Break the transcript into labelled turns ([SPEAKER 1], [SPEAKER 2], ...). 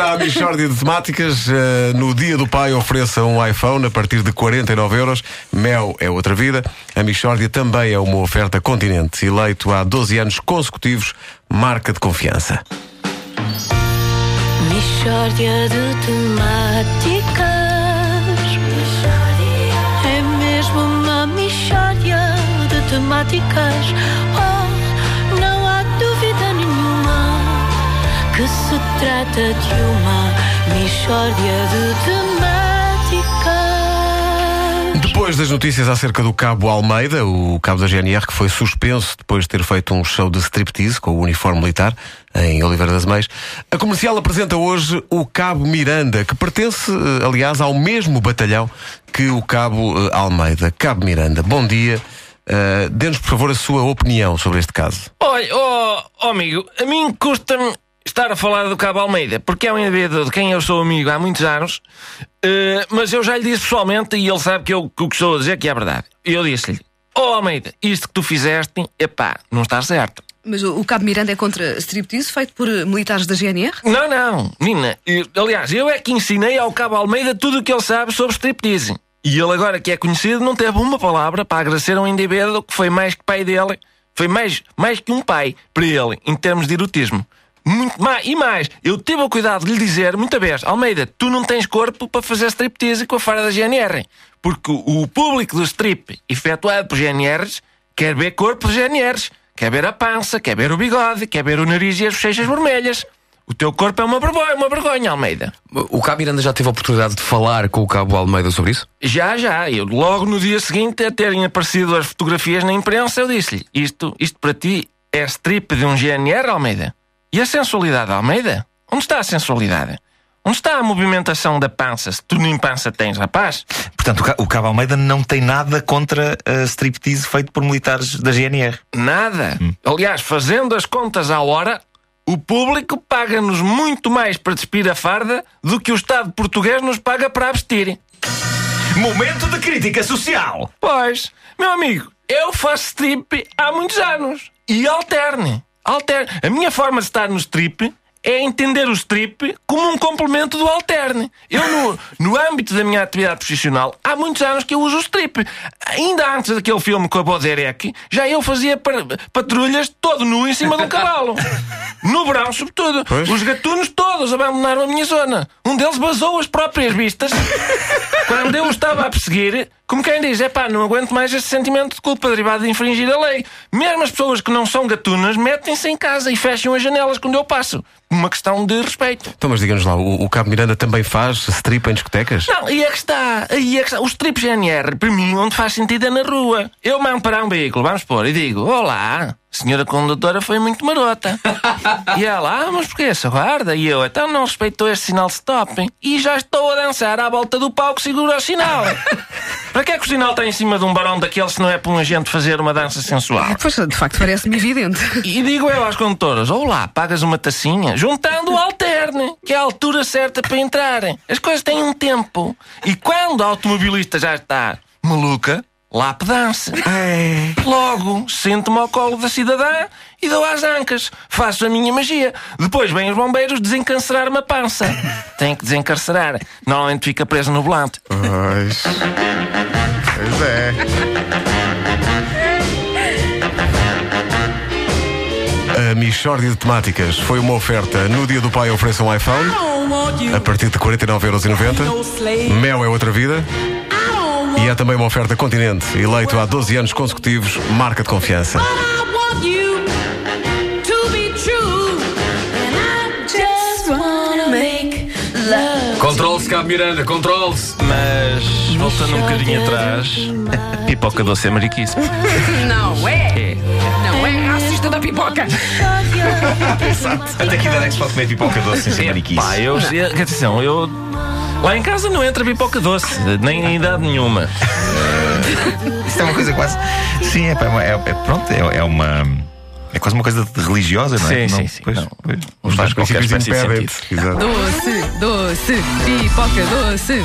[SPEAKER 1] à Michórdia de Temáticas. Uh, no dia do pai ofereça um iPhone a partir de 49 euros. Mel é outra vida. A Michórdia também é uma oferta continente. Eleito há 12 anos consecutivos, marca de confiança.
[SPEAKER 2] Michórdia de Temáticas É mesmo uma Michórdia de Temáticas trata de uma Michórdia de Temáticas
[SPEAKER 1] Depois das notícias acerca do Cabo Almeida, o cabo da GNR, que foi suspenso depois de ter feito um show de striptease com o uniforme militar em Oliveira das Meias, a comercial apresenta hoje o Cabo Miranda, que pertence, eh, aliás, ao mesmo batalhão que o Cabo eh, Almeida. Cabo Miranda, bom dia. Uh, Dê-nos, por favor, a sua opinião sobre este caso.
[SPEAKER 3] Olha, oh, oh, amigo, a mim custa-me estar a falar do Cabo Almeida, porque é um indivíduo de quem eu sou amigo há muitos anos, uh, mas eu já lhe disse pessoalmente e ele sabe que, eu, que o que estou a dizer que é verdade. Eu disse-lhe: Oh Almeida, isto que tu fizeste, epá, não está certo.
[SPEAKER 4] Mas o, Cabo Miranda é contra striptease feito por eh, militares da GNR?
[SPEAKER 3] Não, não, menina. eu- aliás, eu é que ensinei ao Cabo Almeida tudo o que ele sabe sobre striptease. E ele agora que é conhecido não teve uma palavra para agradecer a um indivíduo que foi mais que pai dele. Foi mais, mais que um pai para ele, em termos de erotismo. Muito mais, e mais, eu tive o cuidado de lhe dizer muita vez, Almeida, tu não tens corpo para fazer striptease com a fara da GNR. Porque o público do strip efetuado por GNRs quer ver corpo de GNRs. Quer ver a pança, quer ver o bigode, quer ver o nariz e as bochechas vermelhas. O teu corpo é uma vergonha, uma vergonha, Almeida.
[SPEAKER 5] O Cabo Miranda já teve a oportunidade de falar com o Cabo Almeida sobre isso?
[SPEAKER 3] Já, já. Eu, logo no dia seguinte a terem aparecido as fotografias na imprensa, eu disse-lhe: isto, isto para ti é strip de um GNR, Almeida? E a sensualidade, Almeida? Onde está a sensualidade? Onde está a movimentação da pança, se tu nem pança tens, rapaz?
[SPEAKER 6] Portanto, o Ca- o Cabo Almeida não tem nada contra a striptease feito por militares da GNR.
[SPEAKER 3] Nada. Aliás, fazendo as contas à hora, o público paga-nos muito mais para despir a farda do que o Estado português nos paga para abstir.
[SPEAKER 6] Momento de crítica social!
[SPEAKER 3] Pois, meu amigo, eu faço strip há muitos anos. E alterne. Alterne. A minha forma de estar no strip é entender o strip como um complemento do alterne. Eu, no, no âmbito da minha atividade profissional, há muitos anos que eu uso o strip. Ainda antes daquele filme com a Boderek, já eu fazia pa- patrulhas todo nu em cima de um cavalo. No verão, sobretudo. Os gatunos todos abandonaram a minha zona. Um deles vazou as próprias vistas. Quando eu o estava a perseguir, como quem diz, é pá, não aguento mais este sentimento de culpa derivado de infringir a lei. Mesmo as pessoas que não ssão gatunas metem-se em casa e fecham as janelas quando eu passo. Uma questão de respeito.
[SPEAKER 1] Então, mas diga-nos lá, o, o Cabo Miranda também faz strip em discotecas?
[SPEAKER 3] Não, aí é que está, aí é que está. Os trips GNR, para mim, onde faz sentido é na rua. Eu mando parar um veículo, vamos pôr, e digo: Olá, a senhora condutora foi muito marota. e ela, ah, mas porquê essa guarda? E eu, então não respeitou este sinal stop. E já estou a dançar à volta do palco, segura o sinal. para que é que o sinal está em cima de um barão daqueles se não é para um agente fazer uma dança sensual?
[SPEAKER 4] Pois, de facto, parece-me evidente.
[SPEAKER 3] E digo eu às condutoras: Olá, pagas uma tacinha? Juntando o alterne, que é a altura certa para entrarem. As coisas têm um tempo. E quando a automobilista já está maluca, lá pedance. Logo, sento-me ao colo da cidadã e dou às ancas. Faço a minha magia. Depois vêm os bombeiros desencarcerar-me a pança. Tem que desencarcerar. Normalmente fica preso no volante.
[SPEAKER 1] Pois. Pois é. A Michórdia de Temáticas foi uma oferta. No dia do pai ofereça um iPhone a partir de 49,90€. Mel é outra vida. E há também uma oferta Continente, eleito há 12 anos consecutivos, marca de confiança.
[SPEAKER 5] Controle-se, Cabo Miranda, controle-se!
[SPEAKER 3] Mas, voltando um bocadinho atrás, pipoca doce é mariquice.
[SPEAKER 4] Não é?
[SPEAKER 3] É.
[SPEAKER 4] Não é racista da pipoca.
[SPEAKER 6] Até que idade é que se pode comer pipoca doce sem ser mariquice?
[SPEAKER 3] Pá, eu, eu- atenção, eu. Lá em casa não entra pipoca doce, nem em idade nenhuma.
[SPEAKER 6] Isso é uma coisa quase. Sim, é, é, é- é- pronto, é, é uma. É quase uma coisa de religiosa, não é?
[SPEAKER 3] Sim,
[SPEAKER 6] não,
[SPEAKER 3] sim, sim.
[SPEAKER 6] Pois,
[SPEAKER 3] Não.
[SPEAKER 6] pois.
[SPEAKER 3] Faz qualquer
[SPEAKER 1] Princípios impedem-te.
[SPEAKER 4] Doce, doce, pipoca doce.